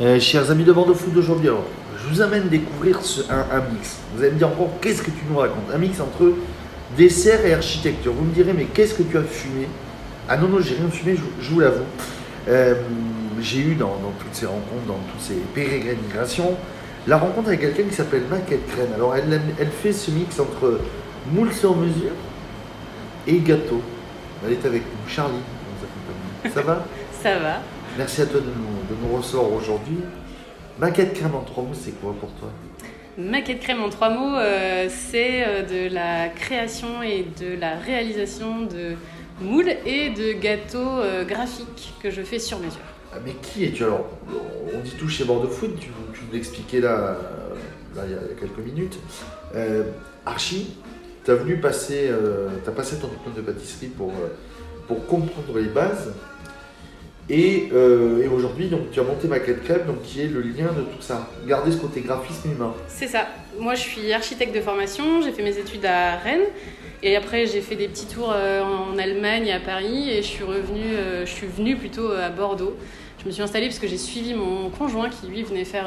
Euh, chers amis de Bordeaux Food d'aujourd'hui, alors, je vous amène découvrir un, mix. Vous allez me dire encore, qu'est-ce que tu nous racontes? Un mix entre dessert et architecture. Vous me direz, mais qu'est-ce que tu as fumé? Ah non, non, j'ai rien fumé, je, vous l'avoue. Euh, j'ai eu dans, toutes ces rencontres, dans toutes ces pérégrinations, la rencontre avec quelqu'un qui s'appelle Maquette Crème. Alors, elle, fait ce mix entre moule sur mesure et gâteau. Elle est avec nous, Charlie. Ça va? Ça va. Merci à toi de nous, de nous recevoir aujourd'hui. Maquette crème en trois mots, c'est quoi pour toi? Maquette crème en trois mots, euh, c'est euh, de la création et de la réalisation de moules et de gâteaux euh, graphiques que je fais sur mesure. Ah, Mais qui es-tu? Alors On dit tout chez Bordeaux Food, tu, tu nous l'expliquais là, là, il y a quelques minutes. Euh, Archie, tu as venu passer, t'as passé ton diplôme de pâtisserie pour, pour comprendre les bases. Et, euh, et aujourd'hui, donc, tu as monté Maquette Crème, donc, qui est le lien de tout ça. Garder ce côté graphisme humain. C'est ça. Moi, je suis architecte de formation, j'ai fait mes études à Rennes. Et après, j'ai fait des petits tours euh, en Allemagne, à Paris, et je suis revenue, euh, je suis venue plutôt à Bordeaux. Je me suis installée parce que j'ai suivi mon conjoint qui lui venait faire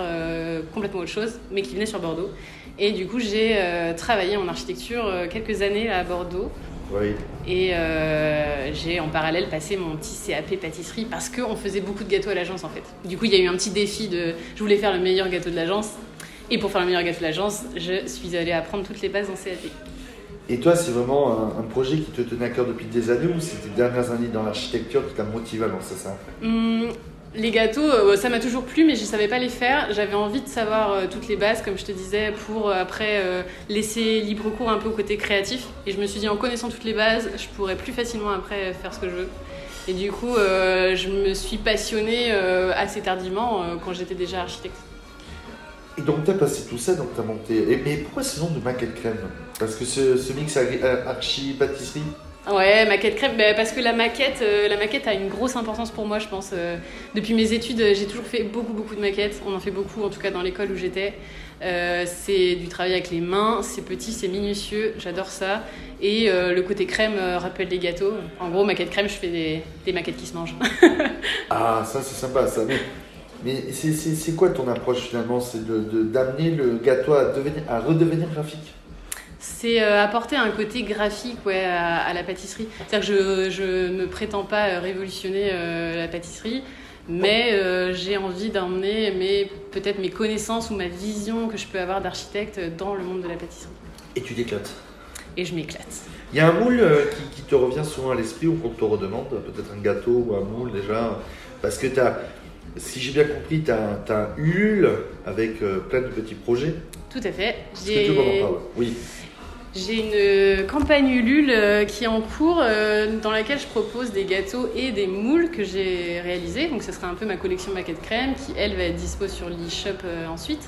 complètement autre chose, mais qui venait sur Bordeaux. Et du coup, j'ai travaillé en architecture quelques années à Bordeaux. Oui. Et euh, j'ai en parallèle passé mon petit CAP pâtisserie parce qu'on faisait beaucoup de gâteaux à l'agence en fait. Du coup, il y a eu un petit défi de. Je voulais faire le meilleur gâteau de l'agence. Et pour faire le meilleur gâteau de l'agence, je suis allée apprendre toutes les bases en CAP. Et toi, c'est vraiment un, un projet qui te tenait à cœur depuis des années ou c'est tes dernières années dans l'architecture qui t'a motivé à lancer ça? Hum, les gâteaux, euh, ça m'a toujours plu, mais je ne savais pas les faire. J'avais envie de savoir euh, toutes les bases, comme je te disais, pour euh, après laisser libre cours un peu au côté créatif. Et je me suis dit, en connaissant toutes les bases, je pourrais plus facilement après faire ce que je veux. Et du coup, je me suis passionnée assez tardivement quand j'étais déjà architecte. Et donc, tu as passé tout ça, donc tu as monté. Et, mais pourquoi ce nom de maquette crème? Parce que ce, mix archi-pâtisserie Ouais, maquette crème, bah, parce que la maquette, euh, la maquette a une grosse importance pour moi, je pense. Euh, depuis mes études, euh, j'ai toujours fait beaucoup, beaucoup de maquettes. On en fait beaucoup, en tout cas dans l'école où j'étais. C'est du travail avec les mains, c'est petit, c'est minutieux, j'adore ça. Et le côté crème rappelle les gâteaux. En gros, maquette crème, je fais des, maquettes qui se mangent. Ah, ça, c'est sympa, ça. Mais, mais c'est- quoi ton approche finalement? C'est de- de- d'amener le gâteau à redevenir graphique? C'est euh, apporter un côté graphique ouais, à, à la pâtisserie. C'est-à-dire que je ne prétends pas euh, révolutionner euh, la pâtisserie, mais euh, j'ai envie d'emmener mes- peut-être mes connaissances ou ma vision que je peux avoir d'architecte dans le monde de la pâtisserie. Et tu t'éclates. Et je m'éclate. Il y a un moule euh, qui, qui te revient souvent à l'esprit ou qu'on te redemande, peut-être un gâteau ou un moule déjà, parce que tu as, si j'ai bien compris, tu as, un Ulule avec euh, plein de petits projets. Tout à fait. Est-ce que tu peux m'en J'ai parler Oui. J'ai une campagne Ulule euh, qui est en cours euh, dans laquelle je propose des gâteaux et des moules que j'ai réalisés. Donc ce sera un peu ma collection maquette crème qui, elle, va être dispo sur l'e-shop euh, ensuite.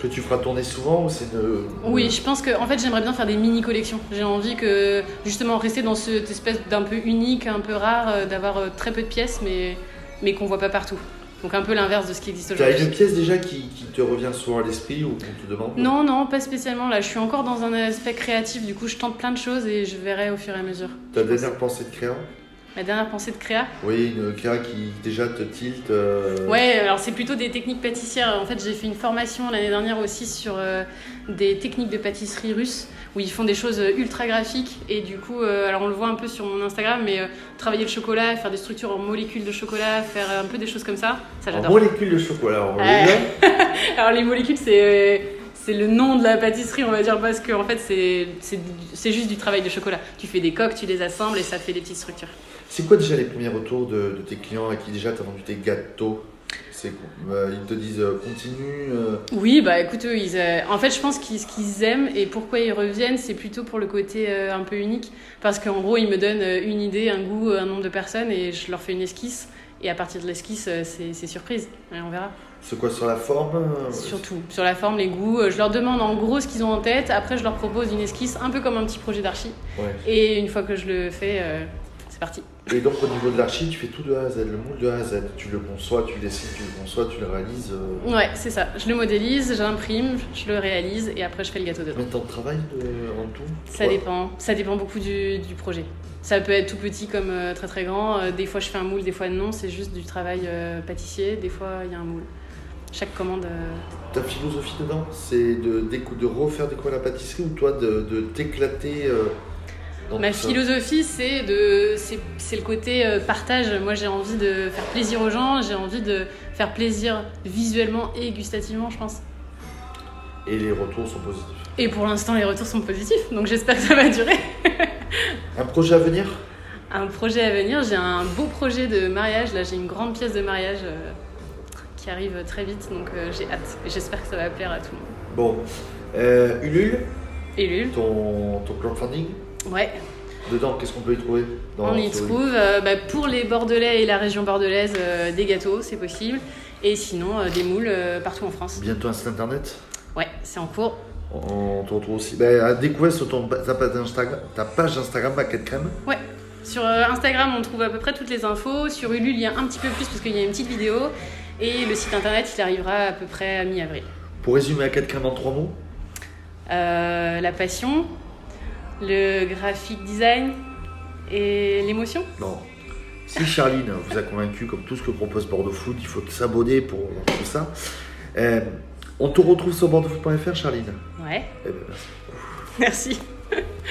Que tu feras tourner souvent ou c'est une... Oui, je pense que en fait j'aimerais bien faire des mini collections. J'ai envie que justement rester dans cette espèce d'un peu unique, un peu rare, euh, d'avoir euh, très peu de pièces, mais mais qu'on voit pas partout. Donc un peu l'inverse de ce qui existe Tu as aujourd'hui. une pièce déjà qui, qui te revient souvent à l'esprit ou qu'on te demande Non, non, pas spécialement. Là, je suis encore dans un aspect créatif. Du coup, je tente plein de choses et je verrai au fur et à mesure. Ta dernière pensée de créa? Ma dernière pensée de créa. Oui, une créa qui déjà te tilte. euh, Ouais, alors c'est plutôt des techniques pâtissières. En fait, j'ai fait une formation l'année dernière aussi sur euh, des techniques de pâtisserie russe où ils font des choses ultra graphiques. Et du coup, euh, alors on le voit un peu sur mon Instagram, mais euh, travailler le chocolat, faire des structures en molécules de chocolat, faire un peu des choses comme ça, ça En j'adore. molécules de chocolat. on là Alors les molécules, c'est euh, c'est le nom de la pâtisserie, on va dire, parce que en fait, c'est juste du travail de chocolat. Tu fais des coques, tu les assembles et ça fait des petites structures. C'est quoi déjà les premiers retours de, de tes clients à qui déjà tu as vendu tes gâteaux? Euh, Ils te disent euh, continue. euh, Oui, bah écoute, ils, en fait, je pense qu'ils ce qu'ils aiment et pourquoi ils reviennent, c'est plutôt pour le côté un peu unique. Parce qu'en gros, ils me donnent une idée, un goût, un nombre de personnes et je leur fais une esquisse. Et à partir de l'esquisse, c'est c'est surprise. Et on verra. C'est quoi sur la forme euh, Surtout sur la forme, les goûts. Euh, Je leur demande en gros ce qu'ils ont en tête. Après, je leur propose une esquisse, un peu comme un petit projet d'archi. Ouais. Et une fois que je le fais, euh, c'est parti. Et donc au niveau de l'archi, tu fais tout de A à Z, le moule de A à Z. Tu le conçois, tu le dessines, tu le conçois, tu le réalises. euh, Ouais, c'est ça. Je le modélise, je l'imprime, je le réalise et après je fais le gâteau dedans. Combien de temps de travail de, en tout Ça dépend. Ça dépend beaucoup du, du projet. Ça peut être tout petit comme euh, très très grand. Des fois je fais un moule, des fois non. C'est juste du travail pâtissier. Des fois il y a un moule. Chaque commande. euh, Ta philosophie dedans, c'est de, de refaire découvrir la pâtisserie ou toi de, de t'éclater euh, Ma philosophie, c'est de, c'est, c'est le côté euh, partage. Moi, j'ai envie de faire plaisir aux gens. J'ai envie de faire plaisir visuellement et gustativement, je pense. Et les retours sont positifs. Et pour l'instant, les retours sont positifs, donc j'espère que ça va durer. Un projet à venir? Un projet à venir, j'ai un beau projet de mariage. Là, j'ai une grande pièce de mariage euh, qui arrive très vite, donc euh, j'ai hâte. J'espère que ça va plaire à tout le monde. Bon. Euh, Ulule, Lul ton, ton crowdfunding, Ouais, dedans, qu'est-ce qu'on peut y trouver dans on y sur- trouve euh, bah, pour les Bordelais et la région bordelaise euh, des gâteaux, c'est possible. Et sinon, euh, des moules partout en France. Bientôt un site internet Ouais, c'est en cours. On te retrouve aussi. Ben, à découvrir sur ton, ta, page Instagram, ta page Instagram Crème. Sur euh, Instagram, on trouve à peu près toutes les infos. Sur Ulule, il y a un petit peu plus parce qu'il y a une petite vidéo. Et le site internet, il arrivera à peu près à mi-avril. Pour résumer Baguette Crème en trois mots Euh, la passion, le graphic design et l'émotion. Non. Si Charline vous a convaincu, comme tout ce que propose Bordeaux Food, il faut s'abonner pour tout ça. Euh, on te retrouve sur bordeauxfood.fr, Charline. Ouais, Eh ben, merci. merci.